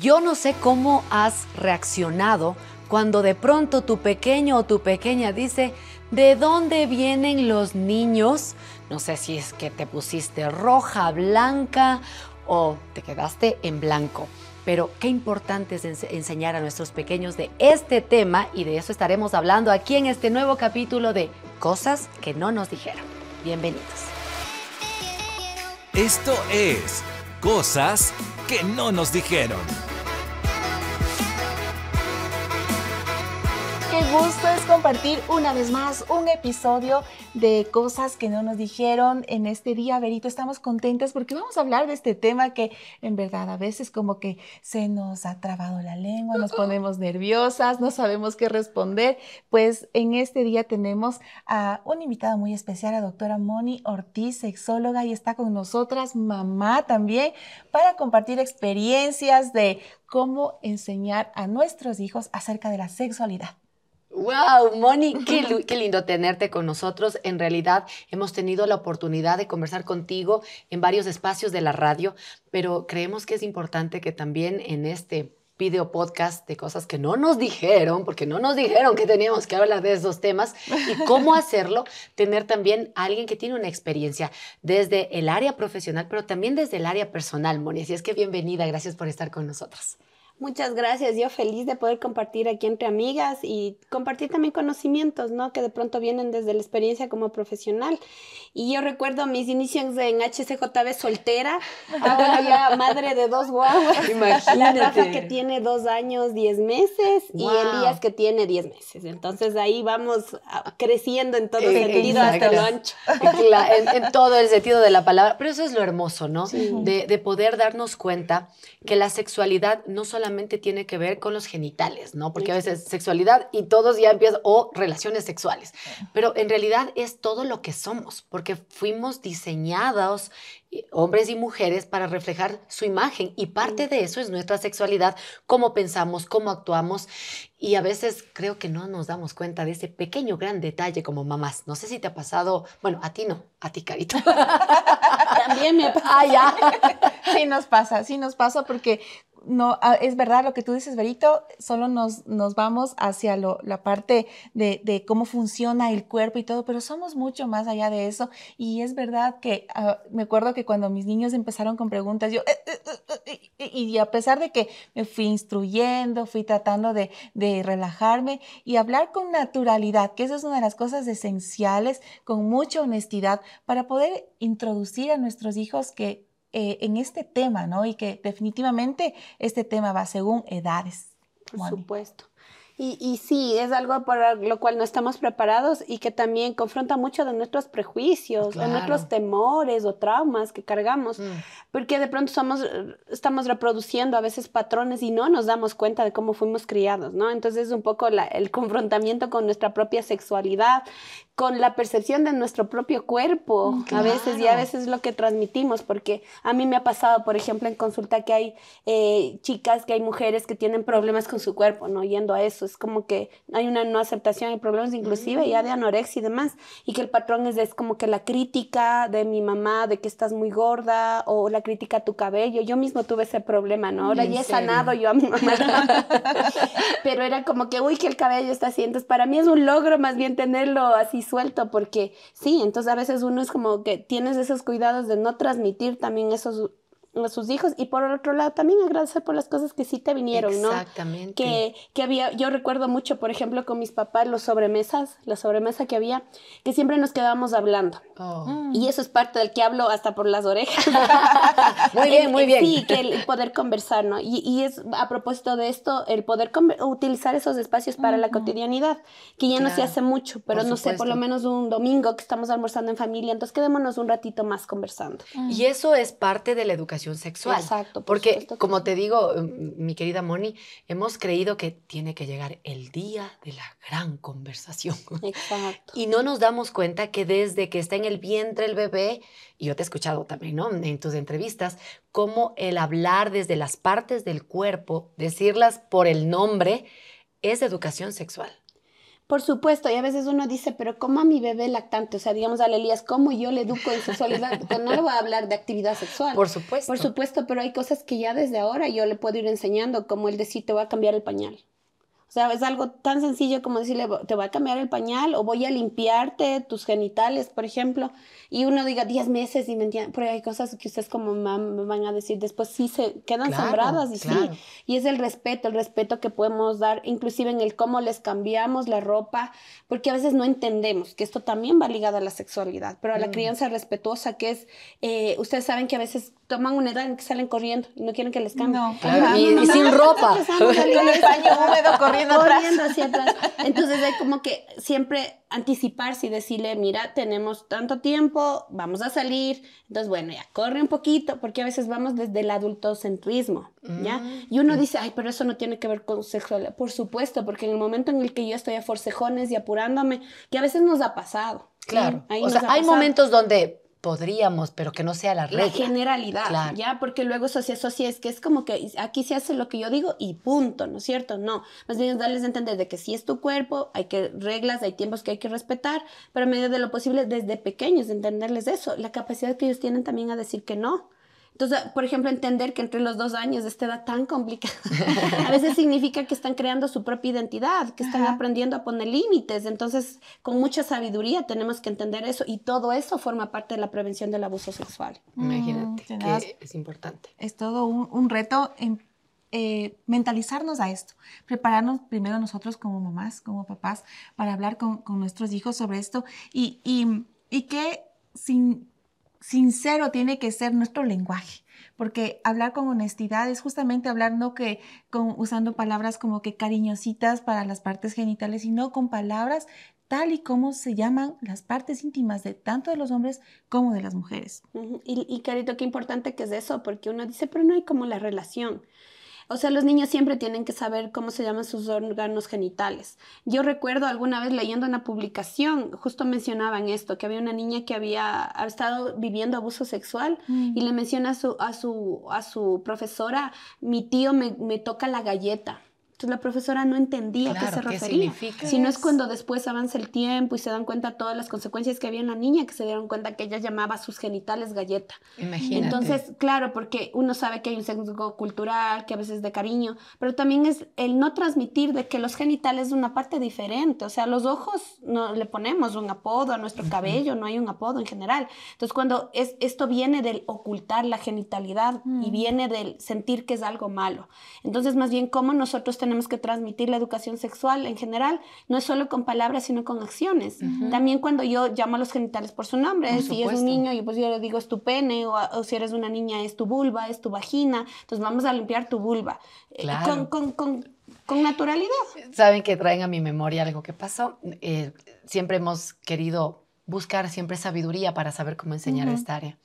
Yo no sé cómo has reaccionado cuando de pronto tu pequeño o tu pequeña dice, ¿de dónde vienen los niños? No sé si es que te pusiste roja, blanca o te quedaste en blanco. Pero qué importante es enseñar a nuestros pequeños de este tema y de eso estaremos hablando aquí en este nuevo capítulo de Cosas que no nos dijeron. Bienvenidos. Esto es Cosas que no nos dijeron. Gusto es compartir una vez más un episodio de cosas que no nos dijeron en este día, Verito. Estamos contentas porque vamos a hablar de este tema que en verdad a veces como que se nos ha trabado la lengua, nos ponemos nerviosas, no sabemos qué responder. Pues en este día tenemos a una invitada muy especial, la doctora Moni Ortiz, sexóloga, y está con nosotras, mamá también, para compartir experiencias de cómo enseñar a nuestros hijos acerca de la sexualidad. Wow, Moni, qué, qué, lindo tenerte con nosotros. En realidad hemos tenido la oportunidad de conversar contigo en varios espacios de la radio, pero creemos que es importante que también en este video podcast de cosas que no nos dijeron, porque no nos dijeron que teníamos que hablar de esos temas y cómo hacerlo, tener también a alguien que tiene una experiencia desde el área profesional, pero también desde el área personal, Moni. Así es que bienvenida, gracias por estar con nosotros. Muchas gracias. Yo feliz de poder compartir aquí entre amigas y compartir también conocimientos, ¿no? Que de pronto vienen desde la experiencia como profesional. Y yo recuerdo mis inicios en HCJB soltera, ahora ya madre de dos guaguas. Imagínate. La que tiene dos años, diez meses y Elías que tiene diez meses. Entonces ahí vamos creciendo en todo eh, sentido hasta lo ancho. En, todo el sentido de la palabra. Pero eso es lo hermoso, ¿no? De, de poder darnos cuenta que la sexualidad no solamente tiene que ver con los genitales, ¿no? Porque a veces sexualidad y todos ya empiezan, o relaciones sexuales, pero en realidad es todo lo que somos, porque fuimos diseñados hombres y mujeres para reflejar su imagen y parte de eso es nuestra sexualidad, cómo pensamos, cómo actuamos y a veces creo que no nos damos cuenta de ese pequeño gran detalle como mamás. No sé si te ha pasado, bueno, a ti no, a ti Carito. También me ha pasado. Ah, ya. Sí nos pasa, sí nos pasa porque no, ah, es verdad lo que tú dices, Verito, solo nos, nos vamos hacia la parte de, de, cómo funciona el cuerpo y todo, pero somos mucho más allá de eso. Y es verdad que ah, me acuerdo que cuando mis niños empezaron con preguntas, yo, eh, eh, eh, y a pesar de que me fui instruyendo, fui tratando de, de relajarme y hablar con naturalidad, que eso es una de las cosas esenciales, con mucha honestidad, para poder introducir a nuestros hijos que eh, en este tema, ¿no? Y que definitivamente este tema va según edades. Por supuesto. Y, y, sí, es algo por lo cual no estamos preparados y que también confronta mucho de nuestros prejuicios, de nuestros temores o traumas que cargamos, mm. porque de pronto somos, estamos reproduciendo a veces patrones y no nos damos cuenta de cómo fuimos criados, ¿no? Entonces es un poco el confrontamiento con nuestra propia sexualidad, con la percepción de nuestro propio cuerpo, mm, a veces, y a veces lo que transmitimos, porque a mí me ha pasado, por ejemplo, en consulta que hay eh, chicas, que hay mujeres que tienen problemas con su cuerpo, ¿no? Yendo a eso, es como que hay una no aceptación, hay problemas inclusive ya de mm. anorexia y demás, y que el patrón es, es como que la crítica de mi mamá, de que estás muy gorda, o la crítica a tu cabello, yo mismo tuve ese problema, ¿no? Ahora ya he sanado yo a mi mamá, pero era como que, uy, que el cabello está así, entonces para mí es un logro más bien tenerlo así suelto, porque sí, entonces a veces uno es como que tienes esos cuidados de no transmitir también esos a sus hijos y por otro lado también agradecer por las cosas que sí te vinieron, ¿no? Exactamente. Que, que había, yo recuerdo mucho, por ejemplo, con mis papás, los sobremesas, la sobremesa que había, que siempre nos quedábamos hablando. Oh. Mm. Y eso es parte del que hablo hasta por las orejas. muy bien, muy bien. Sí, que el poder conversar, ¿no? Y, y es a propósito de esto, el poder utilizar esos espacios para la cotidianidad, que ya no se hace mucho, pero no sé, por lo menos un domingo que estamos almorzando en familia, entonces quedémonos un ratito más conversando. Y eso es parte de la educación sexual. Exacto. Porque, como te digo, mm, mi querida Moni, hemos creído que tiene que llegar el día de la gran conversación. Exacto. Y no nos damos cuenta que desde que está en el vientre el bebé, y yo te he escuchado también, ¿no? En tus entrevistas, cómo el hablar desde las partes del cuerpo, decirlas por el nombre, es educación sexual. Por supuesto, y a veces uno dice, pero ¿cómo a mi bebé lactante? O sea, digamos a Elías, ¿cómo yo le educo en sexualidad? no le voy a hablar de actividad sexual. Por supuesto. Por supuesto, pero hay cosas que ya desde ahora yo le puedo ir enseñando, como el decir, te voy a cambiar el pañal. O sea, es algo tan sencillo como decirle, te voy a cambiar el pañal o voy a limpiarte tus genitales, por ejemplo, y uno diga 10 meses y me entiende, pero hay cosas que ustedes como mamá van a decir después, sí se quedan sembradas y sí, y es el respeto, el respeto que podemos dar, inclusive en el cómo les cambiamos la ropa, porque a veces no entendemos que esto también va ligado a la sexualidad, pero a la mm. crianza respetuosa que es, eh, ustedes saben que a veces toman una edad en que salen corriendo y no quieren que les cambien. No, claro. y, sin ropa. Con el paño húmedo corriendo, corriendo hacia atrás. Entonces hay como que siempre anticiparse y decirle, mira, tenemos tanto tiempo, vamos a salir. Entonces, bueno, ya corre un poquito, porque a veces vamos desde el adultocentrismo, ¿ya? Mm. Y uno dice, ay, pero eso no tiene que ver con sexualidad. Por supuesto, porque en el momento en el que yo estoy a forcejones y apurándome, que a veces nos ha pasado. Claro. o sea, hay momentos donde podríamos, pero que no sea la regla. La generalidad, ¿ya? Porque luego eso se asocia, es que es como que aquí se hace lo que yo digo y punto, ¿no es cierto? No, más bien darles a entender de que si es tu cuerpo, hay que reglas, hay tiempos que hay que respetar, pero a medida de lo posible desde pequeños entenderles eso, la capacidad que ellos tienen también a decir que no. Entonces, por ejemplo, entender que entre los dos años de esta edad tan complicada, a veces significa que están creando su propia identidad, que están aprendiendo a poner límites. Entonces, con mucha sabiduría tenemos que entender eso y todo eso forma parte de la prevención del abuso sexual. Imagínate, mm, que es importante. Es todo un, reto en eh, mentalizarnos a esto, prepararnos primero nosotros como mamás, como papás, para hablar con, nuestros hijos sobre esto y, y, y que sin sincero tiene que ser nuestro lenguaje, porque hablar con honestidad es justamente hablar no que con, usando palabras como que cariñositas para las partes genitales, sino con palabras tal y como se llaman las partes íntimas de tanto de los hombres como de las mujeres. y, y, Carito, qué importante que es eso, porque uno dice, pero no hay como la relación. O sea, los niños siempre tienen que saber cómo se llaman sus órganos genitales. Yo recuerdo alguna vez leyendo una publicación, justo mencionaban esto, que había una niña que había, estado viviendo abuso sexual mm. y le menciona a su, a su, a su profesora, mi tío me, me toca la galleta. Entonces la profesora no entendía a qué se refería. Si no es cuando después avanza el tiempo y se dan cuenta todas las consecuencias que había en la niña, que se dieron cuenta que ella llamaba a sus genitales galleta. Imagínate. Entonces, claro, porque uno sabe que hay un sesgo cultural, que a veces es de cariño, pero también es el no transmitir de que los genitales es una parte diferente. O sea, los ojos no le ponemos un apodo a nuestro cabello, no hay un apodo en general. Entonces, cuando es, esto viene del ocultar la genitalidad y mm. viene del sentir que es algo malo. Entonces, más bien, cómo nosotros tenemos tenemos que transmitir la educación sexual en general, no es solo con palabras, sino con acciones. También cuando yo llamo a los genitales por su nombre, si es un niño, yo pues yo le digo es tu pene, o, si eres una niña es tu vulva, es tu vagina, entonces vamos a limpiar tu vulva. Eh, con, con, con, con, naturalidad. Saben que traen a mi memoria algo que pasó. Eh, siempre hemos querido buscar siempre sabiduría para saber cómo enseñar esta área.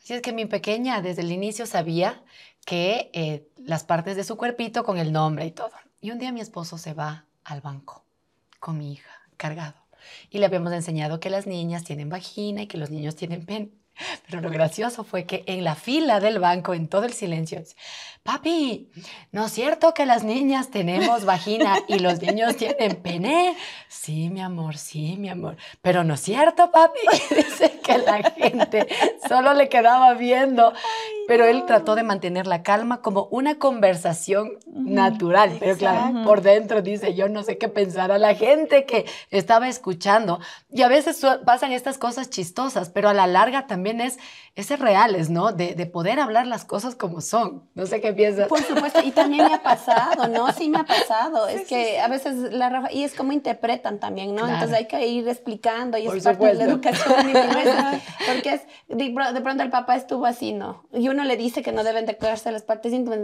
Así es que mi pequeña desde el inicio sabía que eh, las partes de su cuerpito con el nombre y todo. Y un día mi esposo se va al banco con mi hija, cargado. Y le habíamos enseñado que las niñas tienen vagina y que los niños tienen pene. Pero lo gracioso fue que en la fila del banco, en todo el silencio, papi, ¿no es cierto que las niñas tenemos vagina y los niños tienen pene? Sí, mi amor, sí, mi amor. Pero no es cierto, papi. Dice que la gente solo le quedaba viendo. pero él trató de mantener la calma como una conversación natural. Pero claro, por dentro dice, yo no sé qué pensar a la gente que estaba escuchando. Y a veces pasan estas cosas chistosas, pero a la larga también es, es reales, ¿no? De, de, poder hablar las cosas como son. No sé qué piensas. Por supuesto, y también me ha pasado, ¿no? Sí me ha pasado. es que a veces la Rafa, y es como interpretan también, ¿no? Entonces hay que ir explicando y es parte de la educación. porque es, de, pronto el papá estuvo así, ¿no? Y uno le dice que no deben de quedarse las partes íntimas,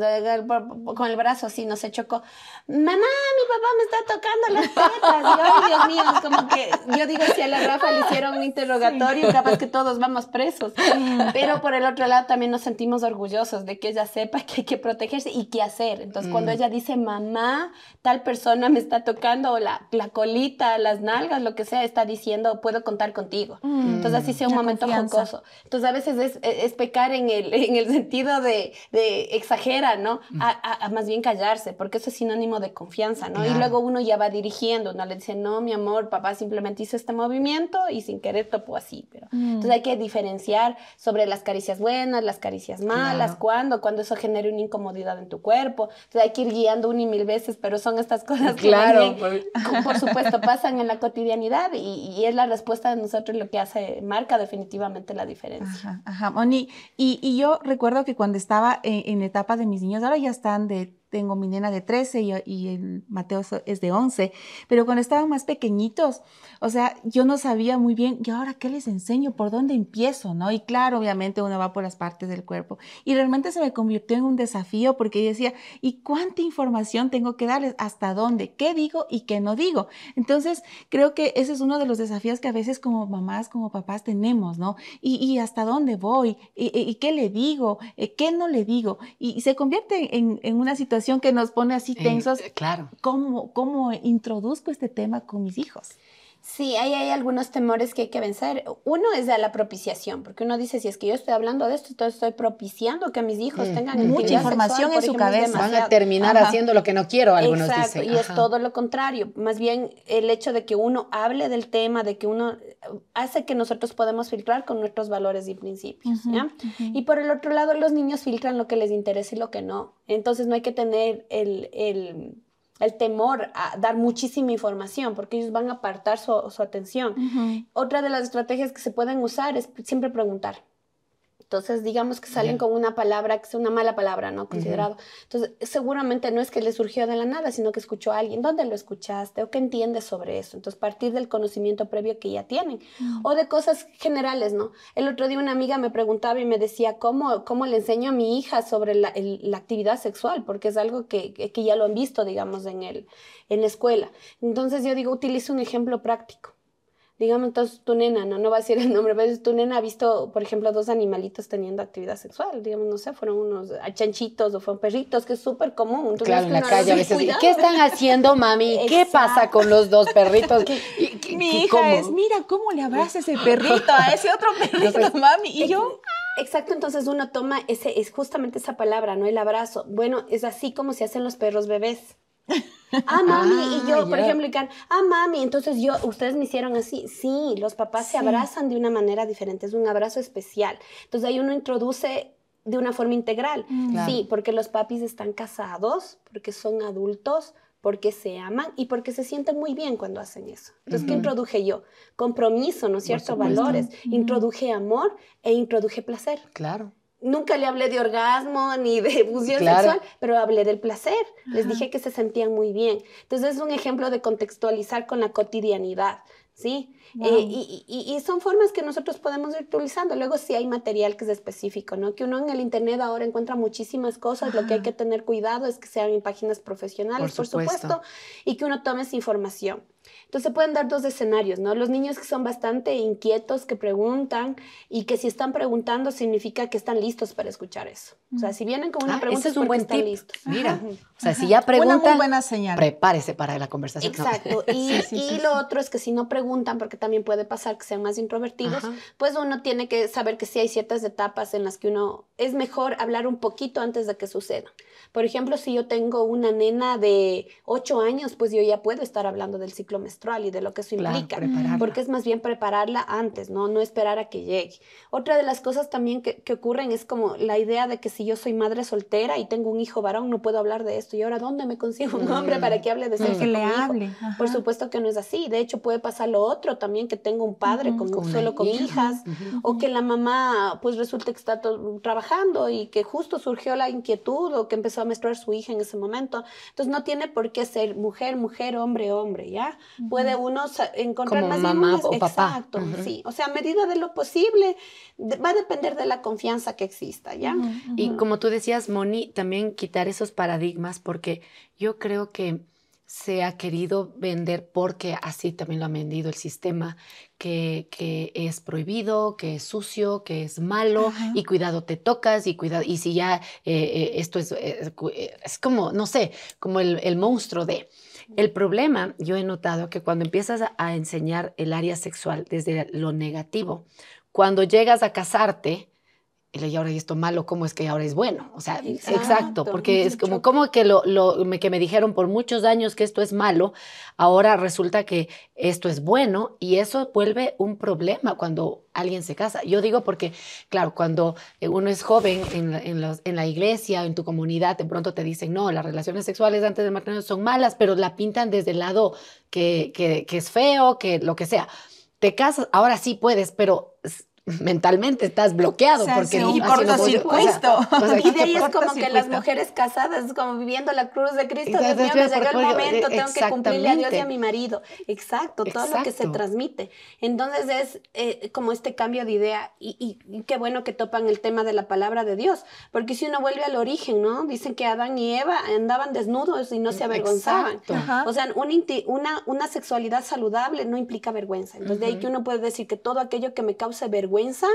con el brazo así, no se chocó. Mamá, mi papá me está tocando las tetas. Y, ay, Dios mío, como que yo digo, si a la Rafa le hicieron un interrogatorio, capaz que todos vamos presos Pero por el otro lado también nos sentimos orgullosos de que ella sepa que hay que protegerse y qué hacer. Entonces, cuando mm. ella dice, mamá, tal persona me está tocando, o la, la colita, las nalgas, lo que sea, está diciendo, puedo contar contigo. Mm. Entonces, así sea un momento jocoso. Entonces a veces es, es, pecar en el, en el sentido de, de exagera, ¿no? Mm. A, más bien callarse, porque eso es sinónimo de confianza, ¿no? Y luego uno ya va dirigiendo, ¿no? Le dice, no, mi amor, papá simplemente hizo este movimiento y sin querer topó así. Pero, mm. Entonces hay que diferenciar sobre las caricias buenas, las caricias malas, cuándo, cuando eso genera una incomodidad en tu cuerpo. Entonces hay que ir guiando una y mil veces, pero son estas cosas que claro, por... supuesto pasan en la cotidianidad y, es la respuesta de nosotros lo que hace, marca definitivamente la diferencia. Ajá, ajá. y, yo recuerdo que cuando estaba en, en etapa de mis niños, ahora ya están de tengo mi nena de 13 y, el Mateo es de 11, pero cuando estaban más pequeñitos, o sea, yo no sabía muy bien, ¿y ahora qué les enseño? ¿Por dónde empiezo? ¿No? Y claro, obviamente uno va por las partes del cuerpo. Y realmente se me convirtió en un desafío porque yo decía, ¿y cuánta información tengo que darles? ¿Hasta dónde? ¿Qué digo y qué no digo? Entonces, creo que ese es uno de los desafíos que a veces como mamás, como papás tenemos, ¿no? ¿Y, hasta dónde voy? ¿Y, qué le digo? ¿Qué no le digo? Y, se convierte en, en una situación que nos pone así tensos. claro. ¿Cómo, ¿Cómo introduzco este tema con mis hijos? Sí, ahí hay algunos temores que hay que vencer. Uno es de la propiciación, porque uno dice, si es que yo estoy hablando de esto, entonces estoy propiciando que mis hijos mm, tengan mucha información en su cabeza. Van a terminar haciendo lo que no quiero, algunos Exacto, Y es todo lo contrario. Más bien el hecho de que uno hable del tema, de que uno hace que nosotros podemos filtrar con nuestros valores y principios. Y por el otro lado, los niños filtran lo que les interesa y lo que no. Entonces no hay que tener el el temor a dar muchísima información, porque ellos van a apartar su, atención. Otra de las estrategias que se pueden usar es siempre preguntar. Entonces, digamos que salen con una palabra que es una mala palabra, ¿no? Considerado. Entonces, seguramente no es que le surgió de la nada, sino que escuchó a alguien. ¿Dónde lo escuchaste? ¿O qué entiendes sobre eso? Entonces, partir del conocimiento previo que ya tienen. O de cosas generales, ¿no? El otro día una amiga me preguntaba y me decía, ¿cómo, cómo le enseño a mi hija sobre la, la actividad sexual? Porque es algo que, que, ya lo han visto, digamos, en, el, en la escuela. Entonces, yo digo, utilizo un ejemplo práctico digamos, entonces tu nena, no, no va a decir el nombre, pero tu nena ha visto, por ejemplo, dos animalitos teniendo actividad sexual, digamos, no sé, fueron unos chanchitos o fueron perritos, que es súper común. claro, en la calle a veces, ¿qué están haciendo, mami? ¿Qué pasa con los dos perritos? Mi hija es, mira cómo le abraza ese perrito a ese otro perrito, mami, y yo... Exacto, entonces uno toma ese, es justamente esa palabra, ¿no? El abrazo. Bueno, es así como se hacen los perros bebés. Ah, mami, y yo, ah, por ejemplo, ah, mami, entonces yo, ustedes me hicieron así. Sí, los papás se abrazan de una manera diferente, es un abrazo especial. Entonces ahí uno introduce de una forma integral. Mm. Sí, porque los papis están casados, porque son adultos, porque se aman y porque se sienten muy bien cuando hacen eso. Entonces, ¿qué introduje yo? Compromiso, ¿no es cierto? Valores. Introduje amor e introduje placer. Claro nunca le hablé de orgasmo ni de fusión sexual, pero hablé del placer. Les dije que se sentían muy bien. Entonces es un ejemplo de contextualizar con la cotidianidad, ¿sí? Eh, y, y, son formas que nosotros podemos ir utilizando. Luego sí hay material que es específico, ¿no? Que uno en el Internet ahora encuentra muchísimas cosas. Lo que hay que tener cuidado es que sean en páginas profesionales, por supuesto, y que uno tome esa información. Entonces se pueden dar dos escenarios, ¿no? Los niños que son bastante inquietos, que preguntan y que si están preguntando significa que están listos para escuchar eso. O sea, si vienen con una ah, pregunta es un buen están listos. Mira, o sea, si ya preguntan, una muy buena señal. prepárese para la conversación. Exacto. Y, y lo otro es que si no preguntan, porque también puede pasar que sean más introvertidos, pues uno tiene que saber que sí hay ciertas etapas en las que uno es mejor hablar un poquito antes de que suceda. Por ejemplo, si yo tengo una nena de 8 años, pues yo ya puedo estar hablando del ciclo menstrual y de lo que eso implica, porque es más bien prepararla antes, ¿no? No esperar a que llegue. Otra de las cosas también que, ocurren es como la idea de que si yo soy madre soltera y tengo un hijo varón, no puedo hablar de esto. ¿Y ahora dónde me consigo un hombre para que hable de sexo? Que le hable. Por supuesto que no es así. De hecho, puede pasar lo otro también, que tengo un padre con, solo con hijas, o que la mamá pues resulta que está trabajando y que justo surgió la inquietud o que empezó a menstruar su hija en ese momento. Entonces no tiene por qué ser mujer, mujer, hombre, hombre, ¿ya? Puede uno encontrar más mamá o papá. Exacto, sí. O sea, a medida de lo posible, va a depender de la confianza que exista, ¿ya? Y como tú decías, Moni, también quitar esos paradigmas porque yo creo que se ha querido vender porque así también lo ha vendido el sistema, que, que es prohibido, que es sucio, que es malo y cuidado te tocas y cuidado, y si ya eh, eh, esto es, eh, es, como, no sé, como el, el, monstruo de... El problema, yo he notado que cuando empiezas a enseñar el área sexual desde lo negativo, cuando llegas a casarte, y ahora y esto malo, ¿cómo es que ahora es bueno? O sea, exacto, porque es como, como que, lo, lo, que me dijeron por muchos años que esto es malo, ahora resulta que esto es bueno y eso vuelve un problema cuando alguien se casa. Yo digo porque, claro, cuando uno es joven en, en, los, en la iglesia, en tu comunidad, de pronto te dicen, no, las relaciones sexuales antes del matrimonio son malas, pero la pintan desde el lado que, que, que es feo, que lo que sea. Te casas, ahora sí puedes, pero mentalmente estás bloqueado porque y cortocircuito. y de ahí es como que las mujeres casadas, es como viviendo la cruz de Cristo, Dios mío, me llegó el momento, tengo que cumplirle a Dios y a mi marido. Exacto, todo lo que se transmite. Entonces es eh, como este cambio de idea y, qué bueno que topan el tema de la palabra de Dios, porque si uno vuelve al origen, ¿no? Dicen que Adán y Eva andaban desnudos y no se avergonzaban. O sea, una, una, sexualidad saludable no implica vergüenza. Entonces de ahí que uno puede decir que todo aquello que me cause vergüenza vergüenza,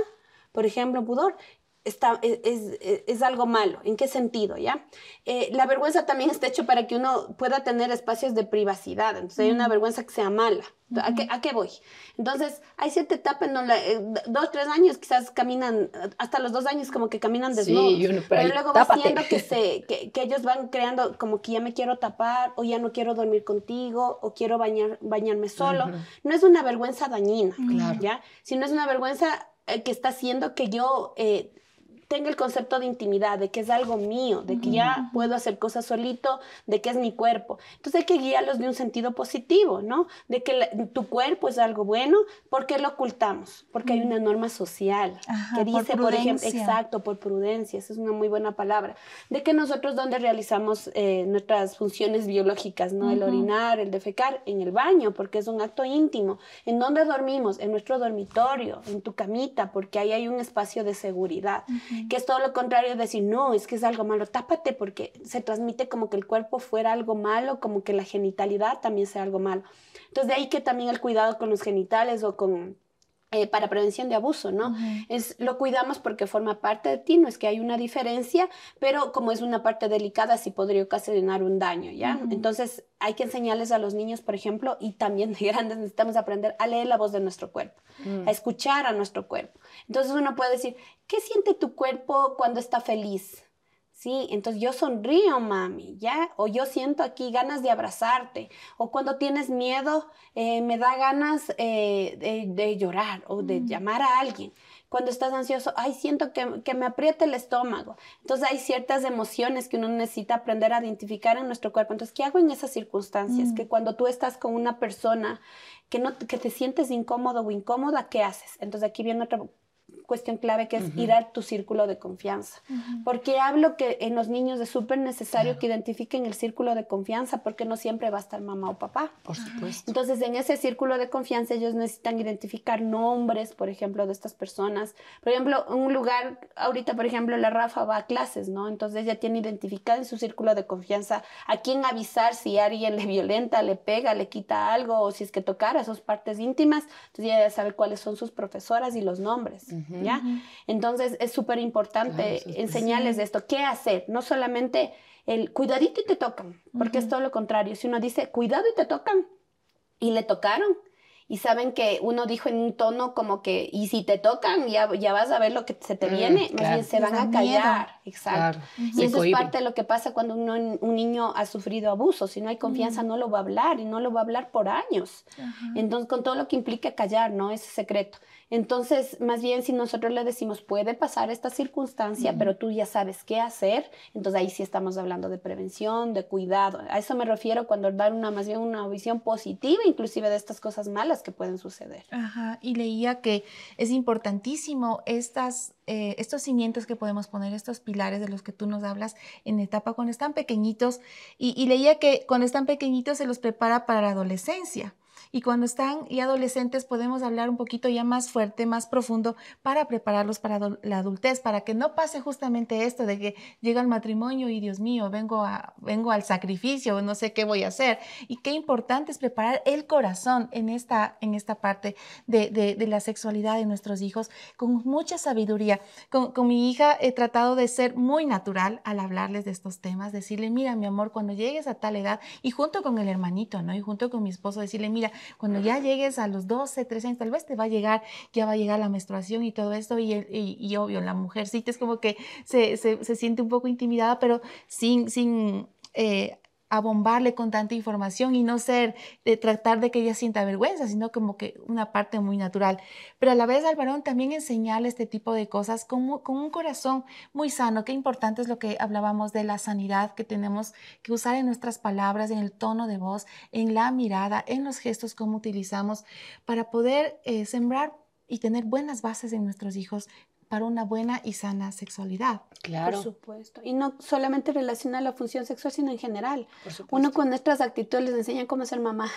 por ejemplo, pudor, Está, es, es, algo malo. ¿En qué sentido? ¿ya? Eh, la vergüenza también está hecho para que uno pueda tener espacios de privacidad. Entonces hay una vergüenza que sea mala. ¿A, qué, ¿A, qué, voy? Entonces hay cierta etapa en donde eh, dos, tres años quizás caminan, hasta los dos años como que caminan desnudos. Sí, pero, luego va siendo que, se, que, que, ellos van creando como que ya me quiero tapar o ya no quiero dormir contigo o quiero bañar, bañarme solo. No es una vergüenza dañina, claro. ¿ya? Sino es una vergüenza que está haciendo que yo eh, tenga el concepto de intimidad, de que es algo mío, de que ya puedo hacer cosas solito, de que es mi cuerpo. Entonces hay que guiarlos de un sentido positivo, ¿no? De que tu cuerpo es algo bueno, ¿por qué lo ocultamos? Porque hay una norma social que dice, por, ejemplo, exacto, por prudencia, esa es una muy buena palabra, de que nosotros donde realizamos eh, nuestras funciones biológicas, ¿no? El orinar, el defecar, en el baño, porque es un acto íntimo. ¿En dónde dormimos? En nuestro dormitorio, en tu camita, porque ahí hay un espacio de seguridad que es todo lo contrario de decir, no, es que es algo malo, tápate porque se transmite como que el cuerpo fuera algo malo, como que la genitalidad también sea algo malo. Entonces de ahí que también el cuidado con los genitales o con eh, para prevención de abuso, ¿no? es, lo cuidamos porque forma parte de ti, no es que hay una diferencia, pero como es una parte delicada, sí podría ocasionar un daño, ¿ya? Entonces hay que enseñarles a los niños, por ejemplo, y también de grandes necesitamos aprender a leer la voz de nuestro cuerpo, mm. a escuchar a nuestro cuerpo. Entonces uno puede decir, ¿qué siente tu cuerpo cuando está feliz? Sí, entonces yo sonrío, mami, ¿ya? O yo siento aquí ganas de abrazarte. O cuando tienes miedo, eh, me da ganas eh, de, llorar o de mm. llamar a alguien. Cuando estás ansioso, ay, siento que, que, me aprieta el estómago. Entonces hay ciertas emociones que uno necesita aprender a identificar en nuestro cuerpo. Entonces, ¿qué hago en esas circunstancias? Que mm. cuando tú estás con una persona que, no, que te sientes incómodo o incómoda, ¿qué haces? Entonces aquí viene otra cuestión clave que es ir a tu círculo de confianza. Porque hablo que en los niños es súper necesario que identifiquen el círculo de confianza porque no siempre va a estar mamá o papá. Por supuesto. Entonces, en ese círculo de confianza ellos necesitan identificar nombres, por ejemplo, de estas personas. Por ejemplo, un lugar, ahorita, por ejemplo, la Rafa va a clases, ¿no? Entonces ella tiene identificado en su círculo de confianza a quién avisar si alguien le violenta, le pega, le quita algo o si es que tocara sus partes íntimas. Entonces ella ya sabe cuáles son sus profesoras y los nombres. ¿Ya? Entonces es súper importante enseñarles esto, qué hacer, no solamente el cuidadito y te tocan, porque es todo lo contrario. Si uno dice cuidado y te tocan, y le tocaron, y saben que uno dijo en un tono como que, y si te tocan, ya, ya vas a ver lo que se te mm, viene, más bien se van a callar. Exacto. Y eso es parte de lo que pasa cuando uno, un niño ha sufrido abuso. Si no hay confianza, no lo va a hablar y no lo va a hablar por años. Entonces, con todo lo que implica callar, ¿no? Ese secreto. Entonces, más bien si nosotros le decimos, puede pasar esta circunstancia, pero tú ya sabes qué hacer, entonces ahí sí estamos hablando de prevención, de cuidado. A eso me refiero cuando dar una más bien una visión positiva, inclusive de estas cosas malas que pueden suceder. Ajá, y leía que es importantísimo estas, eh, estos cimientos que podemos poner, estos pilares de los que tú nos hablas en etapa cuando están pequeñitos, y, y leía que cuando están pequeñitos se los prepara para la adolescencia. Y cuando están y adolescentes podemos hablar un poquito ya más fuerte, más profundo para prepararlos para la adultez, para que no pase justamente esto de que llega el matrimonio y Dios mío, vengo, a, vengo al sacrificio, no sé qué voy a hacer. Y qué importante es preparar el corazón en esta, en esta parte de, de, la sexualidad de nuestros hijos con mucha sabiduría. Con, con mi hija he tratado de ser muy natural al hablarles de estos temas, decirle, mira mi amor, cuando llegues a tal edad, y junto con el hermanito, ¿no? Y junto con mi esposo, decirle, mira, cuando ya llegues a los 12, 13 años, tal vez te va a llegar, ya va a llegar la menstruación y todo esto, y, y, y obvio, la mujercita es como que se, se, siente un poco intimidada, pero sin, sin eh, a bombarle con tanta información y no ser, de tratar de que ella sienta vergüenza, sino como que una parte muy natural. Pero a la vez al varón también enseñarle este tipo de cosas con, con un corazón muy sano. Qué importante es lo que hablábamos de la sanidad que tenemos que usar en nuestras palabras, en el tono de voz, en la mirada, en los gestos, como utilizamos, para poder eh, sembrar y tener buenas bases en nuestros hijos para una buena y sana sexualidad. Claro. Por supuesto. Y no solamente relaciona a la función sexual, sino en general. Uno con nuestras actitudes les enseña cómo ser mamá.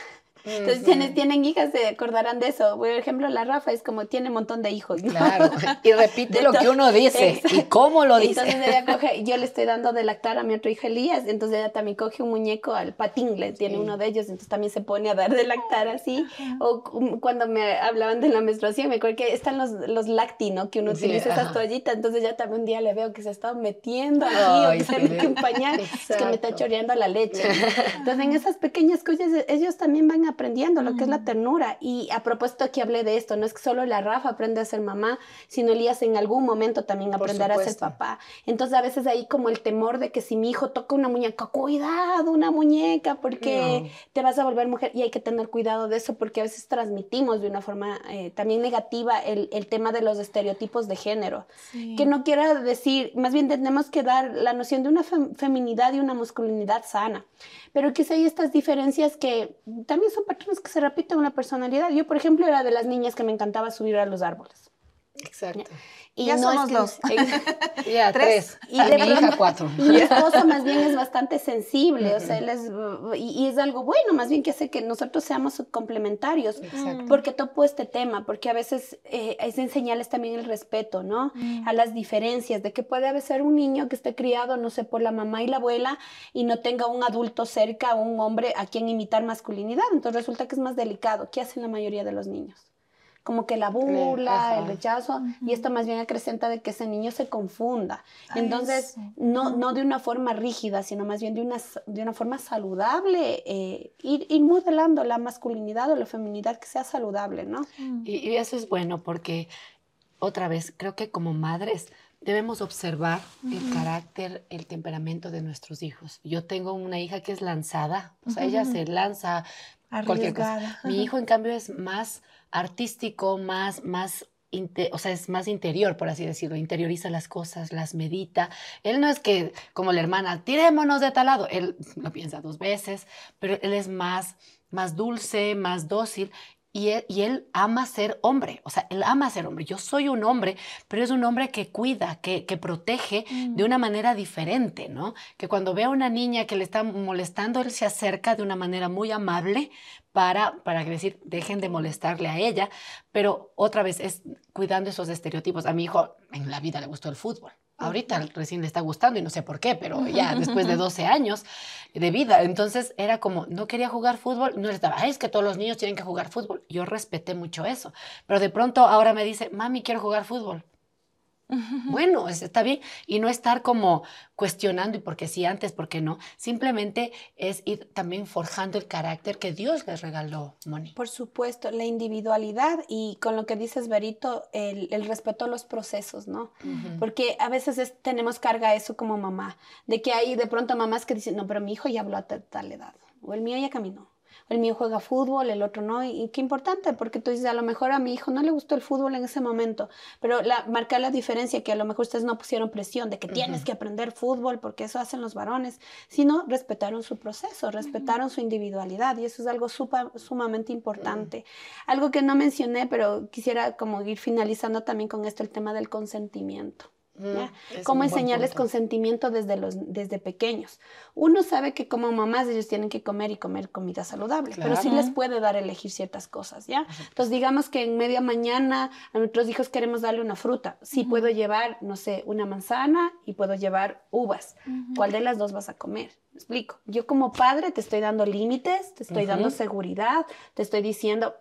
Entonces, tienen, tienen hijas, se acordarán de eso. Por ejemplo, la Rafa es como, tiene un montón de hijos. Claro, y repite lo que uno dice y cómo lo dice. Entonces, ella coge, yo le estoy dando de lactar a mi otro hijo Elías, entonces ella también coge un muñeco al patín, le tiene uno de ellos, entonces también se pone a dar de lactar así. O cuando me hablaban de la menstruación, me acuerdo que están los, los lacti, ¿no? Que uno utiliza esas toallitas, entonces ya también un día le veo que se está metiendo aquí o que se mete un pañal, es que me está choreando la leche. Entonces, en esas pequeñas cosas, ellos también van a aprendiendo lo que es la ternura. Y a propósito que hablé de esto, no es que solo la Rafa aprende a ser mamá, sino Elías en algún momento también aprenderá a ser papá. Entonces a veces hay como el temor de que si mi hijo toca una muñeca, cuidado, una muñeca, porque te vas a volver mujer. Y hay que tener cuidado de eso porque a veces transmitimos de una forma eh, también negativa el, el, tema de los estereotipos de género. Que no quiera decir, más bien tenemos que dar la noción de una feminidad y una masculinidad sana. Pero quizá hay estas diferencias que también son patrones que se repiten en la personalidad. Yo, por ejemplo, era de las niñas que me encantaba subir a los árboles. Exacto. Y ya somos dos. ya, tres. Y de mi hija, cuatro. Y mi esposo más bien es bastante sensible, o sea, él es, y, es algo bueno, más bien que hace que nosotros seamos complementarios. Exacto. Porque topo este tema, porque a veces eh, es enseñarles también el respeto, ¿no? A las diferencias, de que puede haber ser un niño que esté criado, no sé, por la mamá y la abuela, y no tenga un adulto cerca, un hombre a quien imitar masculinidad. Entonces resulta que es más delicado. ¿Qué hacen la mayoría de los niños? Como que la burla, el rechazo, y esto más bien acrecenta de que ese niño se confunda. Entonces, no, no de una forma rígida, sino más bien de una, de una forma saludable, eh, ir, ir, modelando la masculinidad o la feminidad que sea saludable, ¿no? Y, y eso es bueno porque, otra vez, creo que como madres debemos observar el carácter, el temperamento de nuestros hijos. Yo tengo una hija que es lanzada, o sea, ella se lanza cualquier cosa. Mi hijo, en cambio, es más artístico, más, más o sea, es más interior, por así decirlo, interioriza las cosas, las medita. Él no es que, como la hermana, tirémonos de tal lado, él lo piensa dos veces, pero él es más, más dulce, más dócil y él, ama ser hombre, o sea, él ama ser hombre. Yo soy un hombre, pero es un hombre que cuida, que, que protege de mm. una manera diferente, ¿no? Que cuando ve a una niña que le está molestando, él se acerca de una manera muy amable para, para decir, dejen de molestarle a ella, pero otra vez es cuidando esos estereotipos. A mi hijo en la vida le gustó el fútbol. Ahorita recién le está gustando y no sé por qué, pero ya después de 12 años de vida. Entonces era como, no quería jugar fútbol, no le estaba, es que todos los niños tienen que jugar fútbol. Yo respeté mucho eso. Pero de pronto ahora me dice, mami, quiero jugar fútbol. Bueno, está bien. Y no estar como cuestionando y por qué sí antes, por qué no. Simplemente es ir también forjando el carácter que Dios les regaló, Moni. Por supuesto, la individualidad y con lo que dices, Berito, el, respeto a los procesos, ¿no? Porque a veces tenemos carga eso como mamá, de que hay de pronto mamás que dicen, no, pero mi hijo ya habló a tal edad, o el mío ya caminó el mío juega fútbol, el otro no, y, qué importante, porque tú dices, a lo mejor a mi hijo no le gustó el fútbol en ese momento, pero la, marcar la diferencia, que a lo mejor ustedes no pusieron presión de que tienes que aprender fútbol, porque eso hacen los varones, sino respetaron su proceso, respetaron su individualidad, y eso es algo sumamente importante. Algo que no mencioné, pero quisiera como ir finalizando también con esto, el tema del consentimiento. Cómo enseñarles consentimiento desde, los, desde pequeños. Uno sabe que como mamás ellos tienen que comer y comer comida saludable, pero sí les puede dar a elegir ciertas cosas, ¿ya? Entonces digamos que en media mañana a nuestros hijos queremos darle una fruta. Sí puedo llevar, no sé, una manzana y puedo llevar uvas. ¿Cuál de las dos vas a comer? ¿Me explico. Yo como padre te estoy dando límites, te estoy dando seguridad, te estoy diciendo,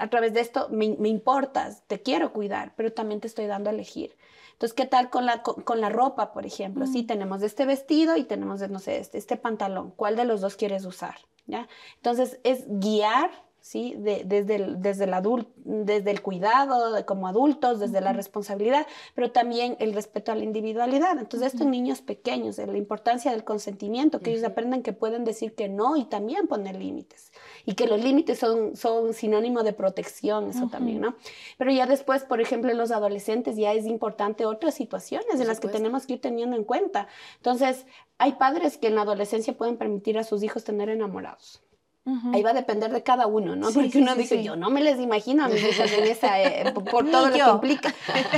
a través de esto me, me importas, te quiero cuidar, pero también te estoy dando a elegir. Entonces, ¿qué tal con la, con, la ropa, por ejemplo? Sí, mm. tenemos este vestido y tenemos, no sé, este, este pantalón. ¿Cuál de los dos quieres usar? ¿Ya? Entonces, es guiar ¿sí? desde, el, desde, el adulto, desde el cuidado como adultos, desde la responsabilidad, pero también el respeto a la individualidad. Entonces, estos niños pequeños, de la importancia del consentimiento, que ellos aprenden que pueden decir que no y también poner límites. Y que los límites son, son sinónimo de protección, eso también, ¿no? Pero ya después, por ejemplo, en los adolescentes ya es importante otras situaciones en las que tenemos que ir teniendo en cuenta. Entonces, hay padres que en la adolescencia pueden permitir a sus hijos tener enamorados. Ahí va a depender de cada uno, ¿no? Porque uno dice, yo no me les imagino a mis hijos en esa, eh, por, todo lo que implica.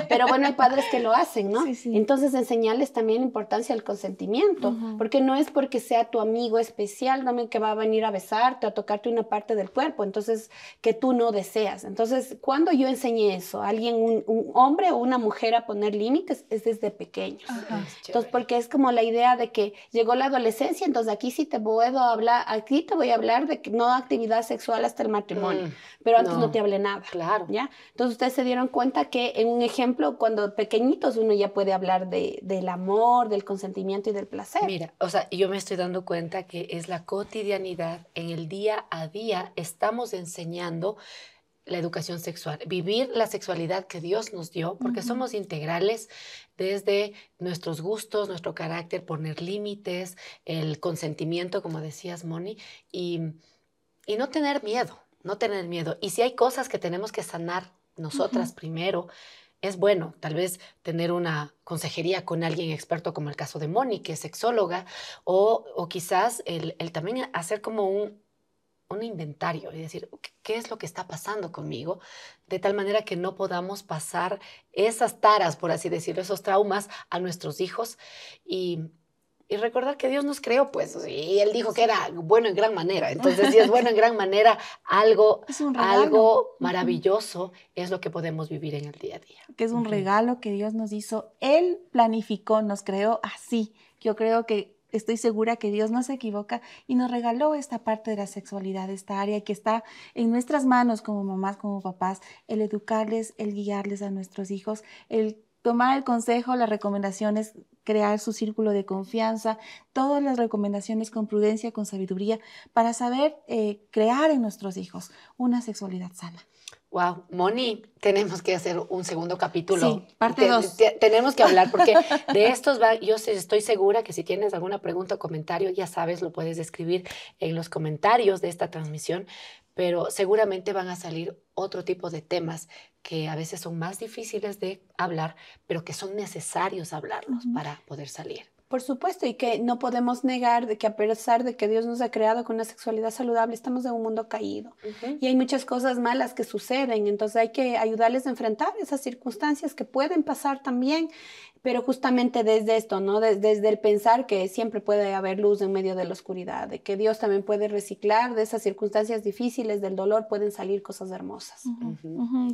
Pero bueno, hay padres que lo hacen, ¿no? Entonces, enseñarles también la importancia del consentimiento, porque no es porque sea tu amigo especial también que va a venir a besarte, a tocarte una parte del cuerpo, entonces, que tú no deseas. Entonces, cuando yo enseñé eso, a alguien, un, hombre o una mujer a poner límites, es desde pequeños. Entonces, porque es como la idea de que llegó la adolescencia, entonces aquí sí te puedo hablar, aquí te voy a hablar de no actividad sexual hasta el matrimonio, mm, pero antes no. te hablé nada. Claro. ¿ya? Entonces ustedes se dieron cuenta que en un ejemplo, cuando pequeñitos uno ya puede hablar de, del amor, del consentimiento y del placer. Mira, o sea, yo me estoy dando cuenta que es la cotidianidad, en el día a día estamos enseñando la educación sexual, vivir la sexualidad que Dios nos dio, porque somos integrales desde nuestros gustos, nuestro carácter, poner límites, el consentimiento, como decías, Moni, y y no tener miedo, no tener miedo. Y si hay cosas que tenemos que sanar nosotras primero, es bueno tal vez tener una consejería con alguien experto como el caso de Moni, que es sexóloga, o, o quizás el, el, también hacer como un, un inventario y decir, ¿qué es lo que está pasando conmigo? De tal manera que no podamos pasar esas taras, por así decirlo, esos traumas a nuestros hijos y y recordar que Dios nos creó, pues, y Él dijo que era bueno en gran manera. Entonces, si es bueno en gran manera, algo, algo maravilloso es lo que podemos vivir en el día a día. Que es un regalo que Dios nos hizo. Él planificó, nos creó así. Yo creo que estoy segura que Dios no se equivoca y nos regaló esta parte de la sexualidad, esta área que está en nuestras manos como mamás, como papás, el educarles, el guiarles a nuestros hijos, el tomar el consejo, las recomendaciones, crear su círculo de confianza, todas las recomendaciones con prudencia, con sabiduría, para saber eh, crear en nuestros hijos una sexualidad sana. Wow, Moni, tenemos que hacer un segundo capítulo. Sí, parte dos. tenemos que hablar porque de estos va, yo estoy segura que si tienes alguna pregunta o comentario, ya sabes, lo puedes escribir en los comentarios de esta transmisión, pero seguramente van a salir otro tipo de temas que a veces son más difíciles de hablar, pero que son necesarios hablarlos para poder salir. Por supuesto, y que no podemos negar de que a pesar de que Dios nos ha creado con una sexualidad saludable, estamos en un mundo caído. Y hay muchas cosas malas que suceden, entonces hay que ayudarles a enfrentar esas circunstancias que pueden pasar también pero justamente desde esto, ¿no? Desde, el pensar que siempre puede haber luz en medio de la oscuridad, de que Dios también puede reciclar de esas circunstancias difíciles, del dolor, pueden salir cosas hermosas.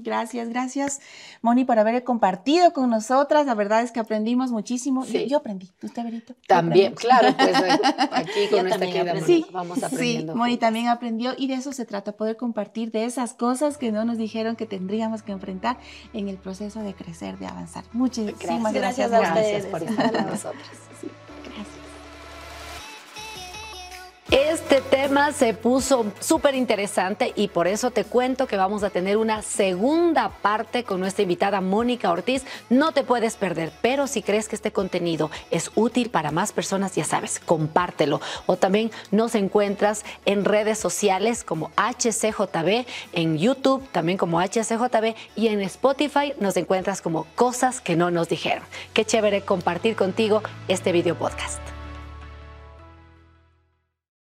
Gracias, gracias, Moni, por haber compartido con nosotras. La verdad es que aprendimos muchísimo. Yo, aprendí. ¿Usted, Berito? También, claro, pues aquí con esta queda sí, vamos aprendiendo. Sí, Moni también aprendió y de eso se trata, poder compartir de esas cosas que no nos dijeron que tendríamos que enfrentar en el proceso de crecer, de avanzar. Muchísimas gracias gracias, a ustedes por estar con nosotros. Este tema se puso súper interesante y por eso te cuento que vamos a tener una segunda parte con nuestra invitada Mónica Ortiz. No te puedes perder, pero si crees que este contenido es útil para más personas, ya sabes, compártelo. O también nos encuentras en redes sociales como HCJB, en YouTube también como HCJB y en Spotify nos encuentras como cosas que no nos dijeron. Qué chévere compartir contigo este video podcast.